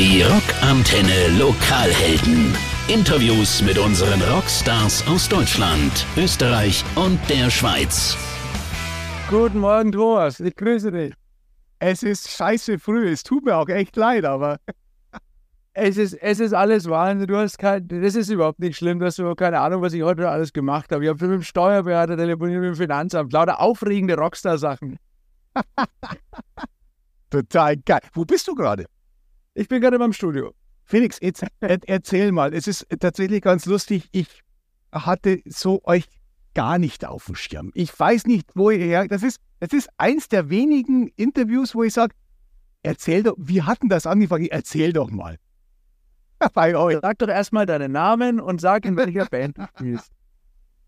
Die Rockantenne Lokalhelden. Interviews mit unseren Rockstars aus Deutschland, Österreich und der Schweiz. Guten Morgen, Thomas. Ich grüße dich. Es ist scheiße früh. Es tut mir auch echt leid, aber es ist, es ist alles Wahnsinn. Du hast kein, das ist überhaupt nicht schlimm. Du hast überhaupt keine Ahnung, was ich heute alles gemacht habe. Ich habe mit dem Steuerberater telefoniert, mit dem Finanzamt. Lauter aufregende Rockstar-Sachen. Total geil. Wo bist du gerade? Ich bin gerade beim Studio. Felix, jetzt er, erzähl mal. Es ist tatsächlich ganz lustig. Ich hatte so euch gar nicht auf dem Schirm. Ich weiß nicht, wo ihr her. Das ist, das ist eins der wenigen Interviews, wo ich sage, erzähl doch, wie hatten das angefangen? Erzähl doch mal. Bei euch. Sag doch erstmal deinen Namen und sag, in welcher Band du spielst.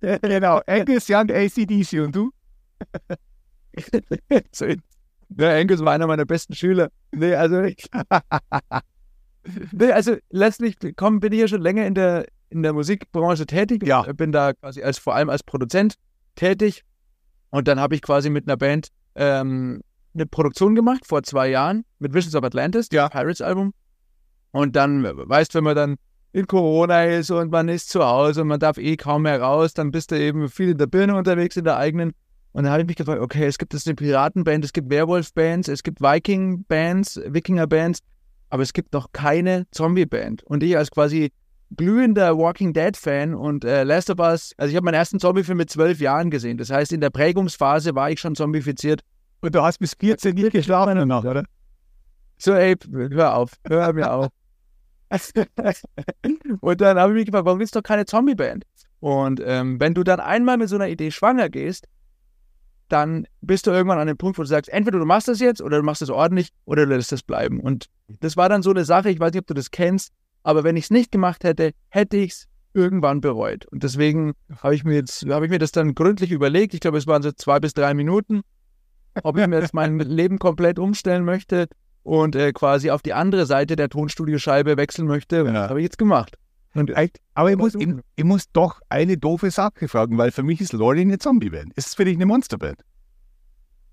genau, Angus Young, ACDC und du? so, der Angus war einer meiner besten Schüler. Nee, also ich, nee, also letztlich komm, bin ich ja schon länger in der, in der Musikbranche tätig. Ja. Bin da quasi als vor allem als Produzent tätig. Und dann habe ich quasi mit einer Band ähm, eine Produktion gemacht vor zwei Jahren mit Visions of Atlantis, ja. Pirates Album. Und dann, weißt wenn man dann in Corona ist und man ist zu Hause und man darf eh kaum mehr raus, dann bist du eben viel in der Birne unterwegs, in der eigenen. Und dann habe ich mich gefragt, okay, es gibt jetzt eine Piratenband, es gibt Werwolf-Bands, es gibt Viking-Bands, Wikinger-Bands, aber es gibt noch keine Zombie-Band. Und ich als quasi glühender Walking Dead-Fan und äh, Last of Us, also ich habe meinen ersten Zombie-Film mit zwölf Jahren gesehen. Das heißt, in der Prägungsphase war ich schon zombifiziert. Und du hast bis 14 nicht geschlafen danach, oder? So, ey, hör auf, hör mir auf. und dann habe ich mich gefragt, warum gibt es doch keine Zombie-Band? Und ähm, wenn du dann einmal mit so einer Idee schwanger gehst, dann bist du irgendwann an dem Punkt, wo du sagst, entweder du machst das jetzt oder du machst das ordentlich oder du lässt das bleiben. Und das war dann so eine Sache, ich weiß nicht, ob du das kennst, aber wenn ich es nicht gemacht hätte, hätte ich es irgendwann bereut. Und deswegen habe ich mir jetzt, habe ich mir das dann gründlich überlegt. Ich glaube, es waren so zwei bis drei Minuten, ob ich mir jetzt mein Leben komplett umstellen möchte und äh, quasi auf die andere Seite der Tonstudioscheibe wechseln möchte. Ja. Das habe ich jetzt gemacht. Und, aber ich muss, ich, ich, muss doch eine doofe Sache fragen, weil für mich ist Lordi eine Zombie-Band. Ist es für dich eine Monsterband?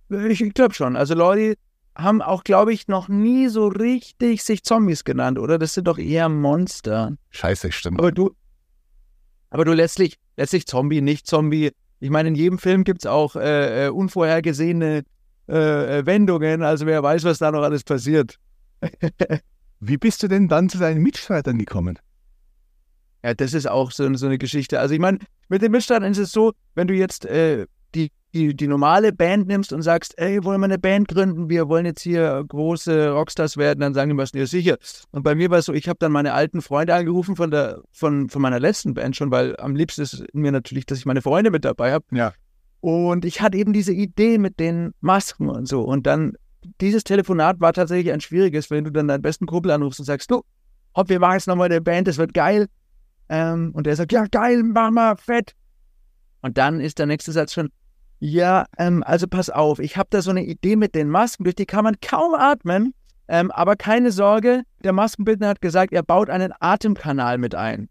Ich, glaube schon. Also Lordi haben auch, glaube ich, noch nie so richtig sich Zombies genannt, oder? Das sind doch eher Monster. Scheiße, stimmt. Aber du, aber du letztlich, letztlich Zombie, nicht Zombie. Ich meine, in jedem Film gibt es auch äh, äh, unvorhergesehene äh, Wendungen. Also wer weiß, was da noch alles passiert. Wie bist du denn dann zu deinen Mitstreitern gekommen? Ja, das ist auch so, so eine Geschichte. Also ich meine, mit den Mitstreitern ist es so, wenn du jetzt äh, die, die, normale Band nimmst und sagst, ey, wollen wir eine Band gründen, wir wollen jetzt hier große Rockstars werden, dann sagen die meisten, ja sicher. Und bei mir war es so, ich habe dann meine alten Freunde angerufen von der, von, von meiner letzten Band schon, weil am liebsten ist mir natürlich, dass ich meine Freunde mit dabei habe. Ja. Und ich hatte eben diese Idee mit den Masken und so. Und dann, dieses Telefonat war tatsächlich ein schwieriges, wenn du dann deinen besten Kumpel anrufst und sagst, du, hopp, wir machen jetzt nochmal eine Band, das wird geil. Ähm, und der sagt, ja, geil, mach mal, fett. Und dann ist der nächste Satz schon, ja, ähm, also pass auf, ich habe da so eine Idee mit den Masken, durch die kann man kaum atmen. Ähm, aber keine Sorge, der Maskenbildner hat gesagt, er baut einen Atemkanal mit ein.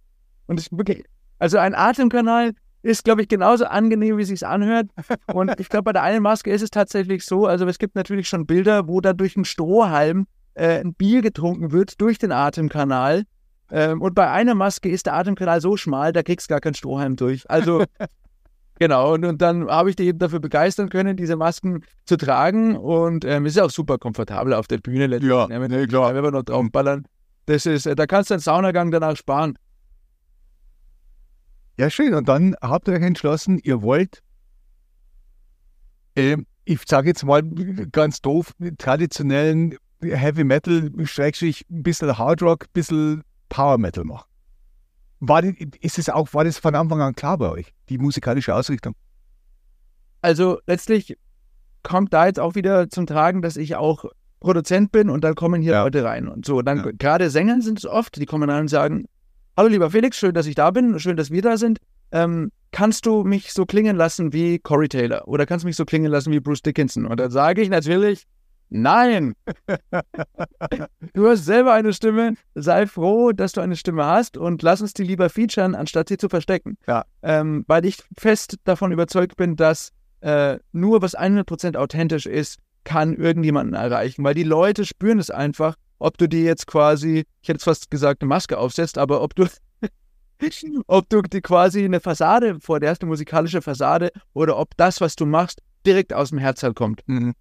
Und es wirklich, also ein Atemkanal ist, glaube ich, genauso angenehm, wie es sich anhört. Und ich glaube, bei der einen Maske ist es tatsächlich so, also es gibt natürlich schon Bilder, wo da durch einen Strohhalm äh, ein Bier getrunken wird durch den Atemkanal. Ähm, und bei einer Maske ist der Atemkanal so schmal, da kriegst du gar keinen Strohhalm durch. Also, genau. Und, und dann habe ich dich eben dafür begeistern können, diese Masken zu tragen. Und ähm, es ist auch super komfortabel auf der Bühne. Ja, wenn, nee, klar. Wenn wir noch draufballern. Das ist, äh, da kannst du einen Saunagang danach sparen. Ja, schön. Und dann habt ihr euch entschlossen, ihr wollt, äh, ich sage jetzt mal ganz doof, traditionellen Heavy Metal, Schrägstrich, ein bisschen Hard Rock, ein bisschen Power Metal machen. War, ist es auch, war das von Anfang an klar bei euch, die musikalische Ausrichtung? Also letztlich kommt da jetzt auch wieder zum Tragen, dass ich auch Produzent bin und dann kommen hier Ja. Leute rein und so. Dann Ja. gerade Sänger sind es oft, die kommen rein und sagen, hallo lieber Felix, schön, dass ich da bin, schön, dass wir da sind. Ähm, kannst du mich so klingen lassen wie Corey Taylor oder kannst du mich so klingen lassen wie Bruce Dickinson? Und dann sage ich natürlich, nein. du hast selber eine Stimme, sei froh, dass du eine Stimme hast und lass uns die lieber featuren, anstatt sie zu verstecken. Ja. Ähm, weil ich fest davon überzeugt bin, dass äh, nur was 100% authentisch ist, kann irgendjemanden erreichen, weil die Leute spüren es einfach, ob du dir jetzt quasi, ich hätte fast gesagt, eine Maske aufsetzt, aber ob du, ob du dir quasi eine Fassade vor dir hast, eine musikalische Fassade, oder ob das, was du machst, direkt aus dem Herzteil kommt. Mhm.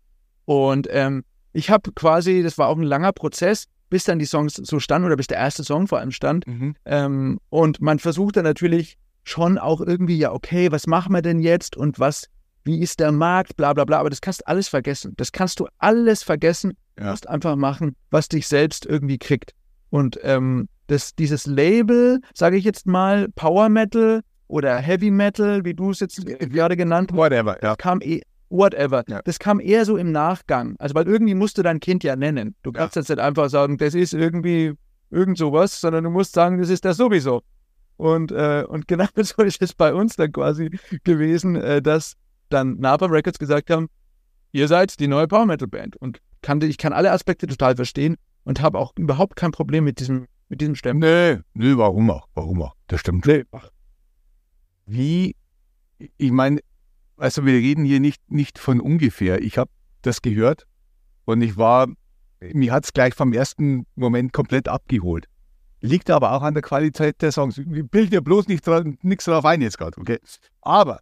Und ähm, ich habe quasi, das war auch ein langer Prozess, bis dann die Songs so standen oder bis der erste Song vor allem stand. Mhm. Ähm, und man versucht dann natürlich schon auch irgendwie, ja, okay, was machen wir denn jetzt und was, wie ist der Markt, bla bla bla, aber das kannst du alles vergessen. Das kannst du alles vergessen. Du Ja. musst einfach machen, was dich selbst irgendwie kriegt. Und ähm, das, dieses Label, sage ich jetzt mal, Power Metal oder Heavy Metal, wie du es jetzt gerade genannt hast, Whatever, ja. kam eh, whatever. Ja. Das kam eher so im Nachgang. Also, weil irgendwie musst du dein Kind ja nennen. Du Ja. kannst jetzt nicht einfach sagen, das ist irgendwie irgend sowas, sondern du musst sagen, das ist das sowieso. Und, äh, und genau so ist es bei uns dann quasi gewesen, äh, dass dann Napalm Records gesagt haben, ihr seid die neue Power Metal Band. Und kann, ich kann alle Aspekte total verstehen und habe auch überhaupt kein Problem mit diesem, mit diesem Stempel. Nee, nee, warum auch? Warum auch? Das stimmt. Nee. Wie, ich meine, also wir reden hier nicht, nicht von ungefähr. Ich habe das gehört und ich war, mir hat es gleich vom ersten Moment komplett abgeholt. Liegt aber auch an der Qualität der Songs. Bilden ja bloß nicht dran, nichts drauf ein jetzt gerade, okay? Aber,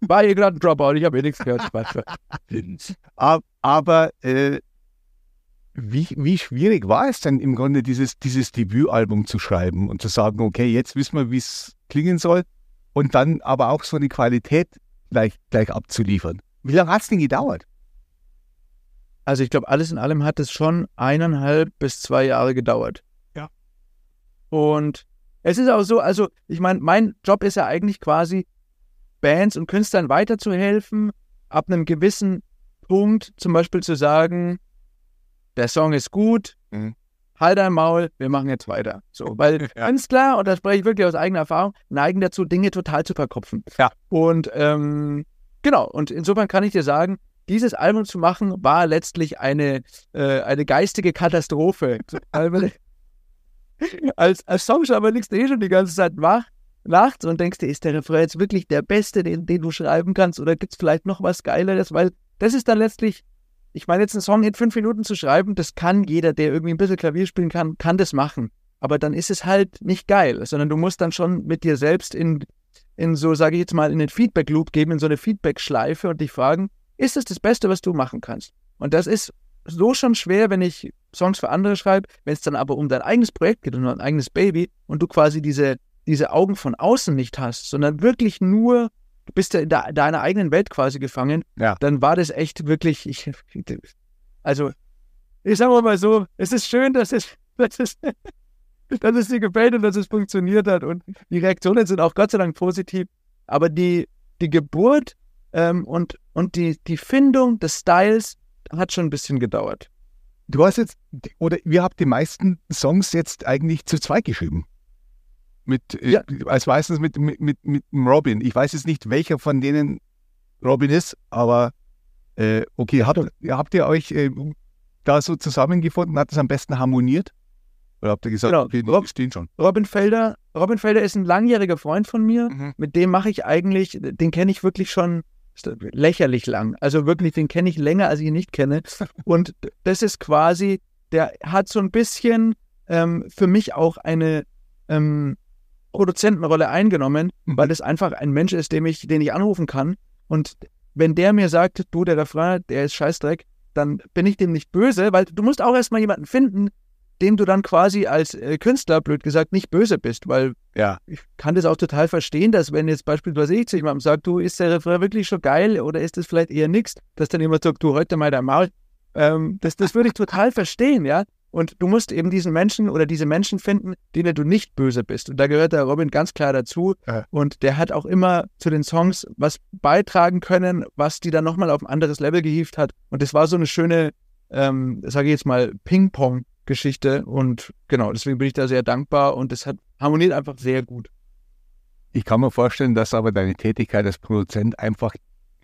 War hier gerade ein Dropout, ich habe eh nichts gehört. Aber äh, wie, wie schwierig war es denn im Grunde, dieses, dieses Debütalbum zu schreiben und zu sagen, okay, jetzt wissen wir, wie es klingen soll und dann aber auch so eine Qualität gleich, gleich abzuliefern. Wie lange hat es denn gedauert? Also ich glaube, alles in allem hat es schon eineinhalb bis zwei Jahre gedauert. Ja. Und es ist auch so, also ich meine, mein Job ist ja eigentlich quasi, Bands und Künstlern weiterzuhelfen, ab einem gewissen Punkt zum Beispiel zu sagen, der Song ist gut, Mhm. Halt dein Maul, wir machen jetzt weiter. So, weil Ja. Künstler, und das spreche ich wirklich aus eigener Erfahrung, neigen dazu, Dinge total zu verkopfen. Ja. Und ähm, genau, und insofern kann ich dir sagen, dieses Album zu machen, war letztlich eine, äh, eine geistige Katastrophe. Als, als Songschreiber liegst du eh schon die ganze Zeit wach, nachts und denkst dir, ist der Refrain jetzt wirklich der beste, den, den du schreiben kannst, oder gibt es vielleicht noch was Geileres? Weil das ist dann letztlich, ich meine, jetzt einen Song in fünf Minuten zu schreiben, das kann jeder, der irgendwie ein bisschen Klavier spielen kann, kann das machen. Aber dann ist es halt nicht geil, sondern du musst dann schon mit dir selbst in, in so, sage ich jetzt mal, in den Feedback-Loop geben, in so eine Feedback-Schleife und dich fragen, ist es das Beste, was du machen kannst? Und das ist so schon schwer, wenn ich Songs für andere schreibe, wenn es dann aber um dein eigenes Projekt geht und um dein eigenes Baby und du quasi diese, diese Augen von außen nicht hast, sondern wirklich nur, du bist ja in de- deiner eigenen Welt quasi gefangen, Ja. dann war das echt wirklich, ich, also, ich sage mal so, es ist schön, dass es, dass es, dass es dir gefällt und dass es funktioniert hat und die Reaktionen sind auch Gott sei Dank positiv, aber die, die Geburt ähm, und, und die, die Findung des Styles hat schon ein bisschen gedauert. Du hast jetzt, oder ihr habt die meisten Songs jetzt eigentlich zu zweit geschrieben. Mit, äh, Ja. als meistens mit, mit, mit, mit Robin. Ich weiß jetzt nicht, welcher von denen Robin ist, aber äh, okay, habt, habt ihr euch äh, da so zusammengefunden? Hat es am besten harmoniert? Oder habt ihr gesagt, Genau. okay, Rob- stehen schon? Robin Felder, Robin Felder ist ein langjähriger Freund von mir. Mhm. Mit dem mache ich eigentlich, den kenne ich wirklich schon lächerlich lang. Also wirklich, den kenne ich länger, als ich ihn nicht kenne. Und das ist quasi, der hat so ein bisschen ähm, für mich auch eine ähm, Produzentenrolle eingenommen, Mhm. weil das einfach ein Mensch ist, dem ich, den ich anrufen kann. Und wenn der mir sagt, du, der Refrain, der ist Scheißdreck, dann bin ich dem nicht böse, weil du musst auch erstmal jemanden finden, dem du dann quasi als äh, Künstler, blöd gesagt, nicht böse bist, weil Ja. ich kann das auch total verstehen, dass wenn jetzt beispielsweise ich zu jemandem sage, du, ist der Refrain wirklich schon geil oder ist das vielleicht eher nix, dass dann jemand sagt, du, heute mal dein Maul. Ähm, das, das würde ich total verstehen, ja. Und du musst eben diesen Menschen oder diese Menschen finden, denen du nicht böse bist. Und da gehört der Robin ganz klar dazu. Ja. Und der hat auch immer zu den Songs was beitragen können, was die dann nochmal auf ein anderes Level gehievt hat. Und das war so eine schöne, ähm, sage ich jetzt mal, Ping-Pong-Geschichte. Und genau, deswegen bin ich da sehr dankbar und es hat harmoniert einfach sehr gut. Ich kann mir vorstellen, dass aber deine Tätigkeit als Produzent einfach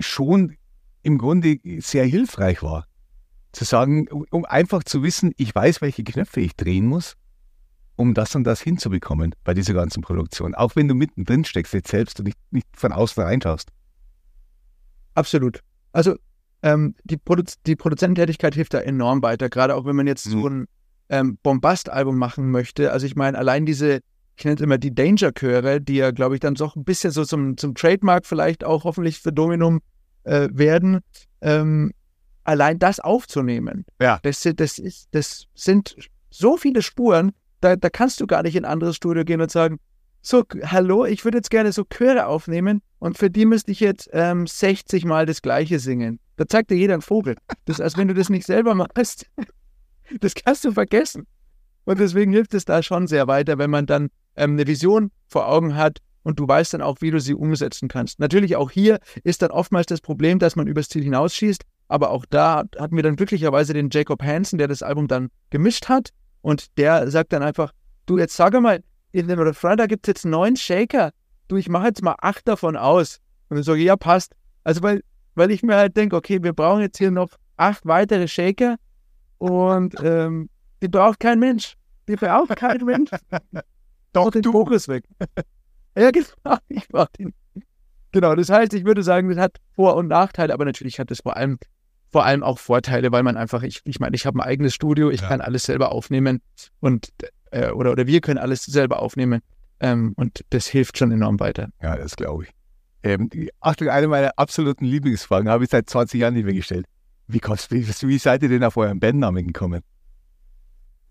schon im Grunde sehr hilfreich war. Zu sagen, um- einfach zu wissen, ich weiß, welche Knöpfe ich drehen muss, um das und das hinzubekommen bei dieser ganzen Produktion. Auch wenn du mittendrin steckst jetzt selbst und nicht, nicht von außen reinschaust. Absolut. Also ähm, die, Produ die Produzententätigkeit hilft da enorm weiter, gerade auch wenn man jetzt so Mhm. ein ähm, Bombast-Album machen möchte. Also ich meine, allein diese, ich nenne es immer die Danger-Chöre, die ja, glaube ich, dann doch ein bisschen so zum, zum Trademark vielleicht auch hoffentlich für Dominum äh, werden, ähm, allein das aufzunehmen. Ja. Das, sind- das, ist, das sind so viele Spuren, da, da kannst du gar nicht in ein anderes Studio gehen und sagen, so, hallo, ich würde jetzt gerne so Chöre aufnehmen und für die müsste ich jetzt ähm, 60 Mal das Gleiche singen. Da zeigt dir jeder einen Vogel. Das ist, als wenn du das nicht selber machst. Das kannst du vergessen. Und deswegen hilft es da schon sehr weiter, wenn man dann ähm, eine Vision vor Augen hat und du weißt dann auch, wie du sie umsetzen kannst. Natürlich auch hier ist dann oftmals das Problem, dass man übers Ziel hinausschießt, aber auch da hatten wir dann glücklicherweise den Jacob Hansen, der das Album dann gemischt hat und der sagt dann einfach, du jetzt sag mal, in dem Refrain, da gibt es jetzt neun Shaker. Du, ich mache jetzt mal acht davon aus. Und dann sage ich, ja, passt. Also weil, weil ich mir halt denke, okay, wir brauchen jetzt hier noch acht weitere Shaker und ähm, die braucht kein Mensch. Die braucht kein Mensch. Doch, den du. Fokus weg. ja, genau. Ich brauch den. Genau, das heißt, ich würde sagen, das hat Vor- und Nachteile, aber natürlich hat es vor allem, vor allem auch Vorteile, weil man einfach, ich, ich meine, ich habe ein eigenes Studio, ich Ja. kann alles selber aufnehmen und äh, oder, oder wir können alles selber aufnehmen. Ähm, und das hilft schon enorm weiter. Ja, das glaube ich. Ähm, Achtung, eine meiner absoluten Lieblingsfragen habe ich seit 20 Jahren nicht mehr gestellt. Wie, kommst, wie, wie seid ihr denn auf euren Bandnamen gekommen?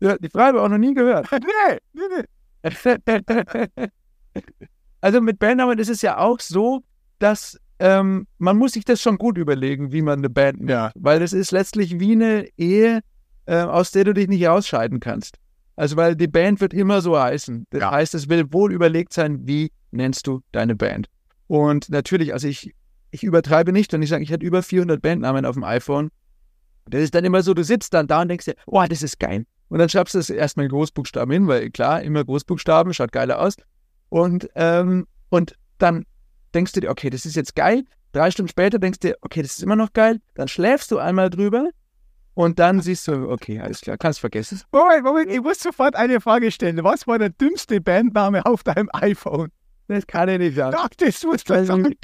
ja, die Frage habe ich auch noch nie gehört. nee, nee, nee. also mit Bandnamen ist es ja auch so, dass ähm, man muss sich das schon gut überlegen, wie man eine Band nennt. Ja. Weil das ist letztlich wie eine Ehe, äh, aus der du dich nicht ausscheiden kannst. Also weil die Band wird immer so heißen. Das Ja. heißt, es will wohl überlegt sein, wie nennst du deine Band. Und natürlich, also ich, ich übertreibe nicht, wenn ich sage, ich hatte über 400 Bandnamen auf dem iPhone. Das ist dann immer so, du sitzt dann da und denkst dir, oh, das ist geil. Und dann schreibst du es erstmal in Großbuchstaben hin, weil klar, immer Großbuchstaben, schaut geiler aus. Und, ähm, und dann denkst du dir, okay, das ist jetzt geil. Drei Stunden später denkst du dir, okay, das ist immer noch geil. Dann schläfst du einmal drüber und dann siehst du, okay, alles klar, kannst vergessen. Moment, Moment, ich muss sofort eine Frage stellen. Was war der dümmste Bandname auf deinem iPhone? Das kann ich nicht sagen. Ach, das muss doch sagen.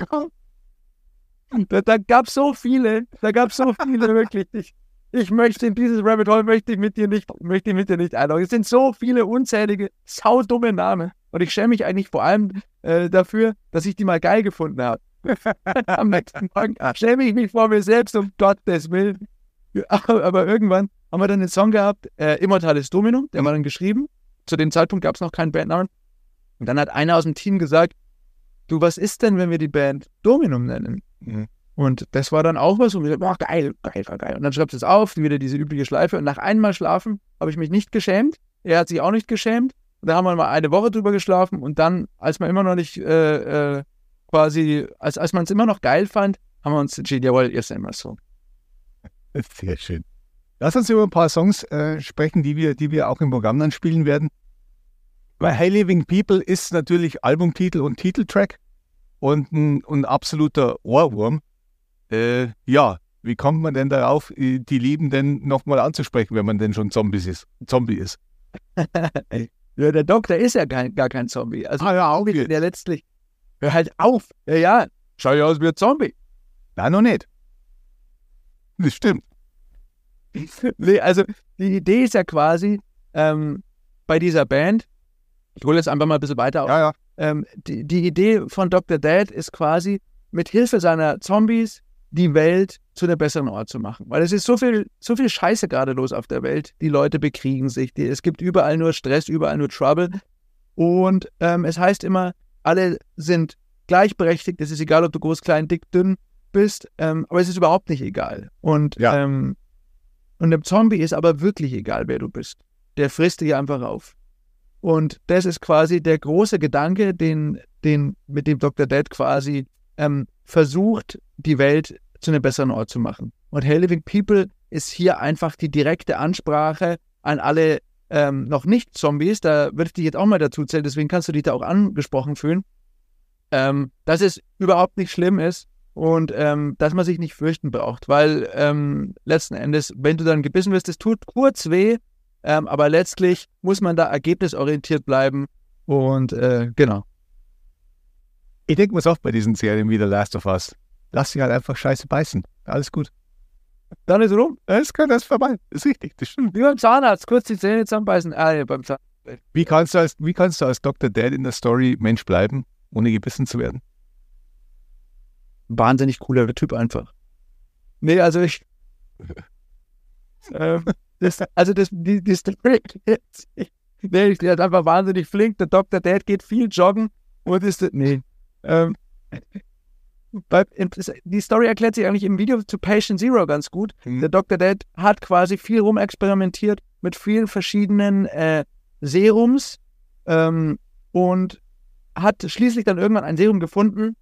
Da, da gab es so viele, da gab es so viele wirklich. Ich, ich möchte in dieses Rabbit Hole möchte ich mit dir nicht, möchte ich mit dir nicht einloggen. Es sind so viele unzählige, saudumme Namen. Und ich schäme mich eigentlich vor allem äh, dafür, dass ich die mal geil gefunden habe. Am nächsten Morgen schäme ich mich vor mir selbst, um Gottes Willen. Aber, irgendwann haben wir dann den Song gehabt, äh, Immortales Dominum, der war dann geschrieben. Zu dem Zeitpunkt gab es noch keinen Bandnamen. Und dann hat einer aus dem Team gesagt, du, was ist denn, wenn wir die Band Dominum nennen? Mhm. Und das war dann auch was, und wir boah, geil, geil, geil, geil. Und dann schreibst du es auf, wieder diese übliche Schleife. Und nach einmal schlafen habe ich mich nicht geschämt. Er hat sich auch nicht geschämt. Da haben wir mal eine Woche drüber geschlafen. Und dann, als man immer noch nicht äh, äh, quasi, als, als man es immer noch geil fand, haben wir uns entschieden, jawohl, jetzt es so. Sehr schön. Lass uns über ein paar Songs äh, sprechen, die wir, die wir auch im Programm dann spielen werden. Weil Hey Living People ist natürlich Albumtitel und Titeltrack und ein, ein absoluter Ohrwurm. Äh, ja, wie kommt man denn darauf, äh, die Liebenden nochmal anzusprechen, wenn man denn schon Zombies ist, Zombie ist? Ja, der Doktor ist ja kein, gar kein Zombie. Also, Ah ja, wieder. der letztlich, hör halt auf. Ja, ja, schau ja aus wie ein Zombie. Nein, noch nicht. Das stimmt. nee, also die Idee ist ja quasi ähm, bei dieser Band, ich hole jetzt einfach mal ein bisschen weiter auf, Ja, ja. ähm, die, die Idee von Dr. Dead ist quasi, mit Hilfe seiner Zombies die Welt zu einem besseren Ort zu machen. Weil es ist so viel, so viel Scheiße gerade los auf der Welt. Die Leute bekriegen sich, die, es gibt überall nur Stress, überall nur Trouble. Und ähm, es heißt immer, alle sind gleichberechtigt. Es ist egal, ob du groß, klein, dick, dünn bist, ähm, aber es ist überhaupt nicht egal. Und, Ja. ähm, und dem Zombie ist aber wirklich egal, wer du bist. Der frisst dich einfach auf. Und das ist quasi der große Gedanke, den, den, mit dem Dr. Dead quasi ähm, versucht, die Welt zu einem besseren Ort zu machen. Und Hell Living People ist hier einfach die direkte Ansprache an alle ähm, noch nicht Zombies. Da würde ich dich jetzt auch mal dazu zählen, deswegen kannst du dich da auch angesprochen fühlen. Ähm, dass es überhaupt nicht schlimm ist und ähm, dass man sich nicht fürchten braucht, weil ähm, letzten Endes, wenn du dann gebissen wirst, es tut kurz weh, ähm, aber letztlich muss man da ergebnisorientiert bleiben und äh, genau. Ich denke mir oft bei diesen Serien wie The Last of Us. Lass dich halt einfach scheiße beißen. Alles gut. Dann ist es rum. Das kann das vorbei. Das ist richtig, das stimmt. Wie beim Zahnarzt, kurz die Zähne zusammenbeißen. Ah, ja, beim Zahnarzt. Wie kannst, du als, wie kannst du als Dr. Dad in der Story Mensch bleiben, ohne gebissen zu werden? Wahnsinnig cooler Typ einfach. Nee, also ich. ähm, das, also das, die, die Story. nee, der ist einfach wahnsinnig flink. Der Dr. Dad geht viel joggen und ist. Nee. Ähm, weil die Story erklärt sich eigentlich im Video zu Patient Zero ganz gut. Mhm. Der Dr. Dead hat quasi viel rumexperimentiert mit vielen verschiedenen äh, Serums ähm, und hat schließlich dann irgendwann ein Serum gefunden,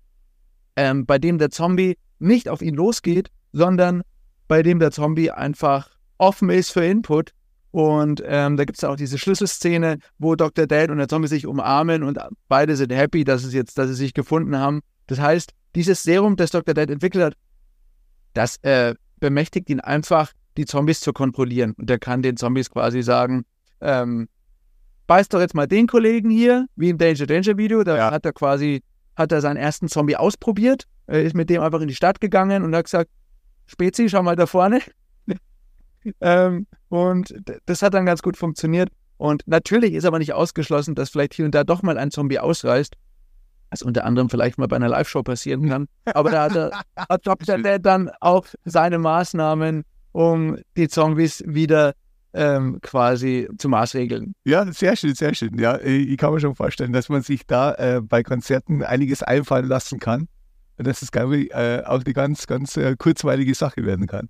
ähm, bei dem der Zombie nicht auf ihn losgeht, sondern bei dem der Zombie einfach offen ist für Input. Und ähm, da gibt es auch diese Schlüsselszene, wo Dr. Dead und der Zombie sich umarmen und beide sind happy, dass es jetzt, dass sie sich gefunden haben. Das heißt, dieses Serum, das Dr. Dead entwickelt hat, das äh, bemächtigt ihn einfach, die Zombies zu kontrollieren. Und er kann den Zombies quasi sagen, ähm, beißt doch jetzt mal den Kollegen hier, wie im Danger Danger Video, da Ja. hat er quasi, hat er seinen ersten Zombie ausprobiert, äh, ist mit dem einfach in die Stadt gegangen und hat gesagt, Spezi, schau mal da vorne. ähm, und das hat dann ganz gut funktioniert. Und natürlich ist aber nicht ausgeschlossen, dass vielleicht hier und da doch mal ein Zombie ausreißt. Was unter anderem vielleicht mal bei einer Live-Show passieren kann. Aber da hat, er, hat Dr. Dead dann auch seine Maßnahmen, um die Zombies wieder ähm, quasi zu maßregeln. Ja, sehr schön, sehr schön. Ja, ich kann mir schon vorstellen, dass man sich da äh, bei Konzerten einiges einfallen lassen kann. Und dass es, glaube ich, äh, auch eine ganz, ganz äh, kurzweilige Sache werden kann.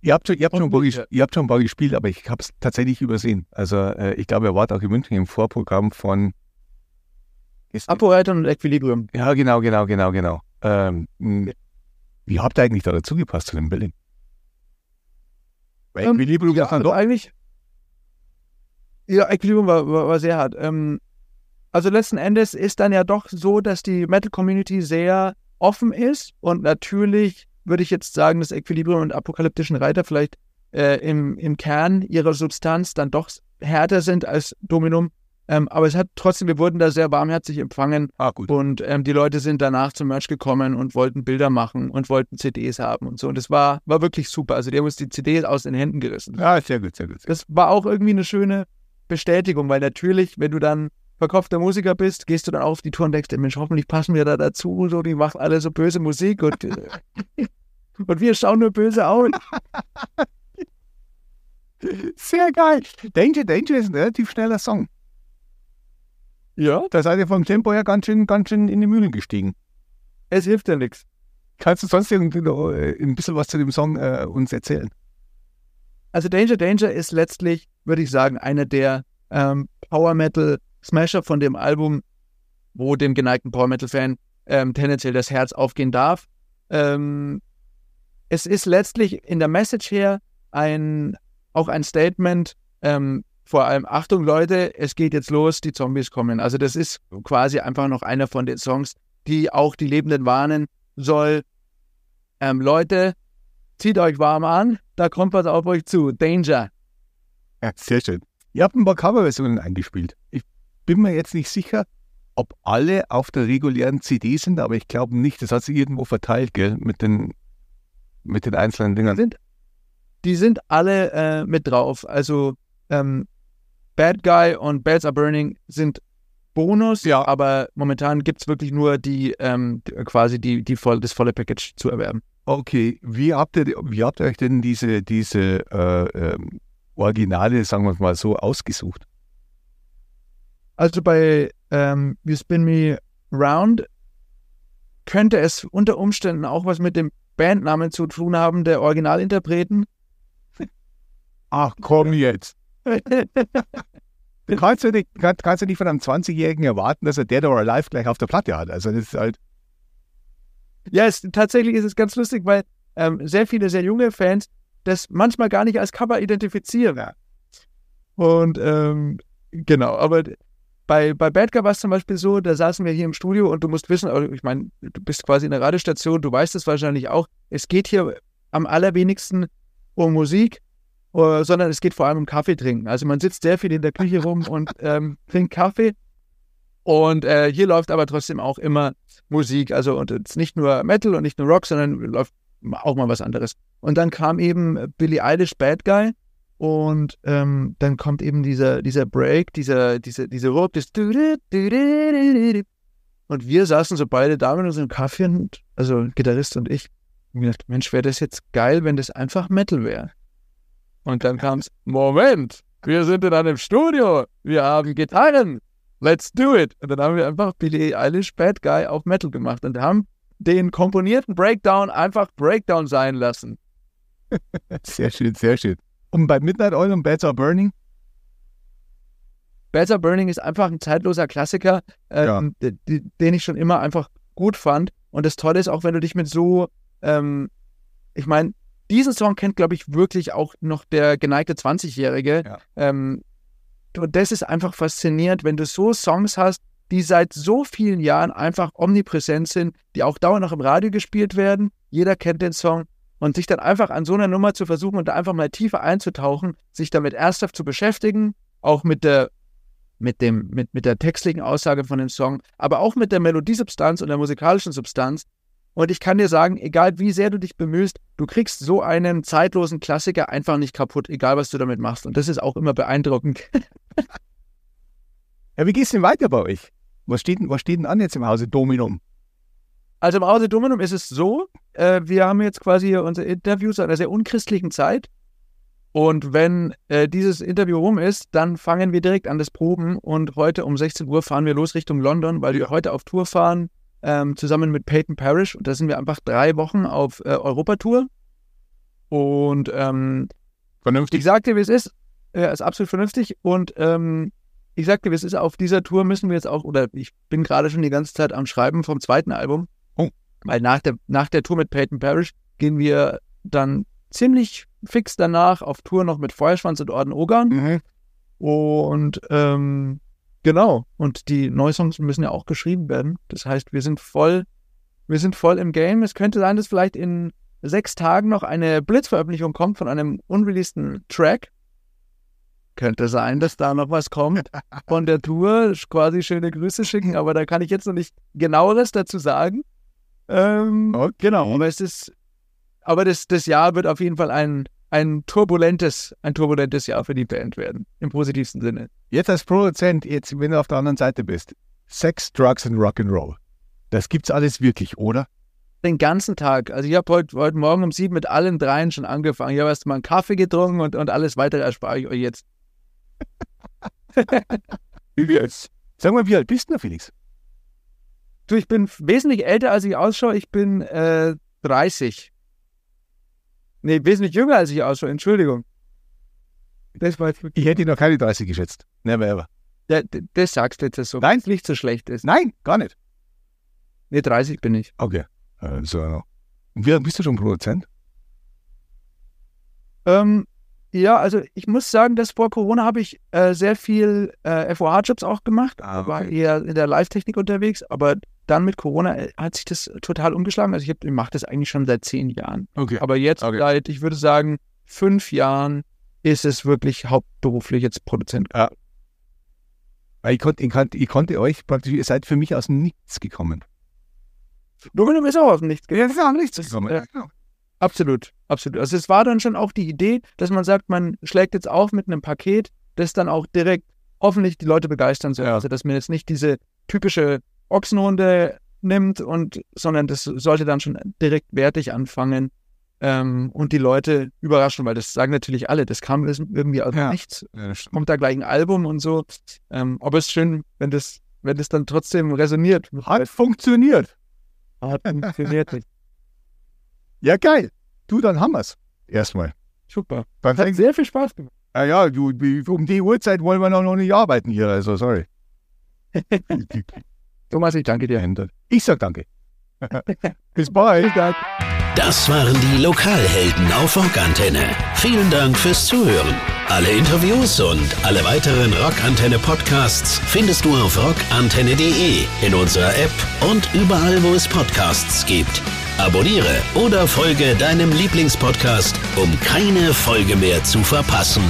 Ihr habt schon, ihr habt schon, ein paar, ihr habt schon ein paar gespielt, aber ich habe es tatsächlich übersehen. Also äh, ich glaube, ihr wart auch in München im Vorprogramm von... Ist, Aporeton und Equilibrium. ja, genau, genau, genau, genau. Ähm, mh, wie habt ihr eigentlich da dazugepasst zu dem Billing? Weil Ähm, Equilibrium Ja, sagt man also doch. eigentlich. Ja, Equilibrium war, war, war sehr hart. Ähm, also letzten Endes ist dann ja doch so, dass die Metal-Community sehr offen ist und natürlich würde ich jetzt sagen, dass Equilibrium und apokalyptischen Reiter vielleicht äh, im, im Kern ihrer Substanz dann doch härter sind als Dominum. Ähm, aber es hat trotzdem, wir wurden da sehr warmherzig empfangen Ah, gut. und ähm, die Leute sind danach zum Merch gekommen und wollten Bilder machen und wollten CDs haben und so. Und das war, war wirklich super. Also die haben uns die CDs aus den Händen gerissen. Ja, sehr gut, sehr gut. Sehr. Das war auch irgendwie eine schöne Bestätigung, weil natürlich, wenn du dann verkaufter Musiker bist, gehst du dann auf die Tour und denkst, Mensch, hoffentlich passen wir da dazu. So, die machen alle so böse Musik und, äh, und wir schauen nur böse aus. Sehr geil. Danger, Danger ist ein relativ schneller Song. Ja, Da seid ihr vom Tempo her ganz schön, ganz schön in die Mühlen gestiegen. es hilft ja nichts. Kannst du sonst irgendwie noch, äh, ein bisschen was zu dem Song äh, uns erzählen? Also Danger Danger ist letztlich, würde ich sagen, einer der ähm, Power Metal Smasher von dem Album, wo dem geneigten Power Metal Fan ähm, tendenziell das Herz aufgehen darf. Ähm, es ist letztlich in der Message her ein, auch ein Statement, ähm, vor allem Achtung Leute, es geht jetzt los, die Zombies kommen. Also das ist quasi einfach noch einer von den Songs, die auch die Lebenden warnen soll. Ähm, Leute, zieht euch warm an, da kommt was auf euch zu. Danger. Ja, sehr schön. Ihr habt ein paar Coverversionen eingespielt. Ich bin mir jetzt nicht sicher, ob alle auf der regulären CD sind, aber ich glaube nicht. Das hat sich irgendwo verteilt, gell, mit den, mit den einzelnen Dingern. sind, die sind alle äh, mit drauf. Also ähm, Bad Guy und Bells Are Burning sind Bonus, Ja. aber momentan gibt es wirklich nur die, ähm, quasi die, die voll, das volle Package zu erwerben. Okay, wie habt ihr, wie habt ihr euch denn diese, diese äh, ähm, Originale, sagen wir mal so, ausgesucht? Also bei ähm, You Spin Me Round könnte es unter Umständen auch was mit dem Bandnamen zu tun haben, der Originalinterpreten. Ach komm jetzt. Du kannst ja nicht, kann, kannst ja nicht von einem 20-Jährigen erwarten, dass er Dead or Alive gleich auf der Platte hat. Also das ist halt. Ja, es, tatsächlich ist es ganz lustig, weil ähm, sehr viele, sehr junge Fans das manchmal gar nicht als Cover identifizieren. Und ähm, genau, aber bei, bei Bad Guy war es zum Beispiel so, da saßen wir hier im Studio und du musst wissen, also ich meine, du bist quasi in der Radiostation, du weißt es wahrscheinlich auch, es geht hier am allerwenigsten um Musik, äh, sondern es geht vor allem um Kaffee trinken. Also man sitzt sehr viel in der Küche rum und ähm, trinkt Kaffee. Und äh, hier läuft aber trotzdem auch immer Musik. Also und es ist nicht nur Metal und nicht nur Rock, sondern läuft auch mal was anderes. Und dann kam eben Billie Eilish Bad Guy und ähm, dann kommt eben dieser, dieser Break, dieser, diese, diese Rob, das und wir saßen so beide da mit unserem Kaffee und, also Gitarrist und ich, und gedacht, Mensch, wäre das jetzt geil, wenn das einfach Metal wäre. Und dann kam es, Moment, wir sind in einem Studio, wir haben Gitarren, let's do it. Und dann haben wir einfach Billie Eilish Bad Guy auf Metal gemacht und haben den komponierten Breakdown einfach Breakdown sein lassen. sehr schön, sehr schön. Und bei Midnight Oil und Beds Are Burning? Are Burning ist einfach ein zeitloser Klassiker, ähm, ja. den ich schon immer einfach gut fand. Und das Tolle ist auch, wenn du dich mit so, ähm, ich meine, diesen Song kennt, glaube ich, wirklich auch noch der geneigte 20-Jährige. Ja. Ähm, und das ist einfach faszinierend, wenn du so Songs hast, die seit so vielen Jahren einfach omnipräsent sind, die auch dauernd noch im Radio gespielt werden. Jeder kennt den Song. Und sich dann einfach an so einer Nummer zu versuchen und da einfach mal tiefer einzutauchen, sich damit ernsthaft zu beschäftigen, auch mit der, mit dem, mit, mit der textlichen Aussage von dem Song, aber auch mit der Melodiesubstanz und der musikalischen Substanz. Und ich kann dir sagen, egal wie sehr du dich bemühst, du kriegst so einen zeitlosen Klassiker einfach nicht kaputt, egal was du damit machst. Und das ist auch immer beeindruckend. ja, wie geht's denn weiter bei euch? Was steht, was steht denn an jetzt im Hause Dominum? Also im Hause Dominum ist es so, äh, wir haben jetzt quasi unsere Interviews zu einer sehr unchristlichen Zeit. Und wenn äh, dieses Interview rum ist, dann fangen wir direkt an das Proben. Und heute um 16 Uhr fahren wir los Richtung London, weil wir heute auf Tour fahren, ähm, zusammen mit Peyton Parrish. Und da sind wir einfach drei Wochen auf äh, Europatour. Und ähm, vernünftig. Ich sagte, wie es ist. Ja, ist absolut vernünftig. Und ähm, ich sagte, wie es ist, auf dieser Tour müssen wir jetzt auch, oder ich bin gerade schon die ganze Zeit am Schreiben vom zweiten Album. Oh. Weil nach der, nach der Tour mit Peyton Parrish gehen wir dann ziemlich fix danach auf Tour noch mit Feuerschwanz und Orden Ogan. Mhm. Und ähm, genau, und die Neusongs müssen ja auch geschrieben werden. Das heißt, wir sind voll, wir sind voll im Game. Es könnte sein, dass vielleicht in sechs Tagen noch eine Blitzveröffentlichung kommt von einem unreleaseden Track. Könnte sein, dass da noch was kommt von der Tour. Quasi schöne Grüße schicken, aber da kann ich jetzt noch nicht genaueres dazu sagen. Ähm, okay. Genau, aber es ist, aber das, das Jahr wird auf jeden Fall ein, ein turbulentes, ein turbulentes Jahr für die Band werden, im positivsten Sinne. Jetzt als Produzent, jetzt, wenn du auf der anderen Seite bist, Sex, Drugs und Rock'n'Roll. Das gibt's alles wirklich, oder? Den ganzen Tag. Also ich habe heute, heute Morgen um sieben mit allen dreien schon angefangen. Ich habe erst mal einen Kaffee getrunken und, und alles weitere erspare ich euch jetzt. wie jetzt? Sag mal, wie alt bist du, Felix? Du, ich bin wesentlich älter, als ich ausschaue. Ich bin äh, 30. Nee, wesentlich jünger, als ich ausschaue. Entschuldigung. Das war jetzt ich hätte noch keine 30 geschätzt. Never ever. Ja, das sagst du jetzt so. Nein. Nicht so schlecht ist. Nein, gar nicht. Nee, 30 bin ich. Okay. Also, und wie bist du schon Produzent? Ähm, ja, also ich muss sagen, dass vor Corona habe ich äh, sehr viel äh, FOH-Jobs auch gemacht. Ah, okay. War eher in der Live-Technik unterwegs, aber dann mit Corona äh, hat sich das total umgeschlagen. Also ich, ich mache das eigentlich schon seit zehn Jahren. Okay. Aber jetzt okay. seit, ich würde sagen, fünf Jahren ist es wirklich hauptberuflich jetzt Produzent. Ja. Ich konnte, ich, konnte, ich konnte euch praktisch, ihr seid für mich aus dem Nichts gekommen. Dominium ist auch aus dem Nichts gekommen. Ja, ist auch nichts gekommen. Ja, genau. Absolut, absolut. Also es war dann schon auch die Idee, dass man sagt, man schlägt jetzt auf mit einem Paket, das dann auch direkt hoffentlich die Leute begeistern soll. Ja. Also dass man jetzt nicht diese typische Ochsenhunde nimmt und, sondern das sollte dann schon direkt wertig anfangen ähm, und die Leute überraschen, weil das sagen natürlich alle, das kam irgendwie aus ja. nichts. Kommt da gleich ein Album und so. Ähm, aber es ist schön, wenn das, wenn das dann trotzdem resoniert. Hat funktioniert. Hat funktioniert nicht. Ja, geil. Du, dann haben wir's. Erstmal. Super. Beim Hat sehr viel Spaß gemacht. Ah ja, du, um die Uhrzeit wollen wir noch nicht arbeiten hier, also sorry. Thomas, ich danke dir. Ich sag danke. Bis bald. Das waren die Lokalhelden auf Rockantenne. Vielen Dank fürs Zuhören. Alle Interviews und alle weiteren Rockantenne Podcasts findest du auf rockantenne.de, in unserer App und überall, wo es Podcasts gibt. Abonniere oder folge deinem Lieblingspodcast, um keine Folge mehr zu verpassen.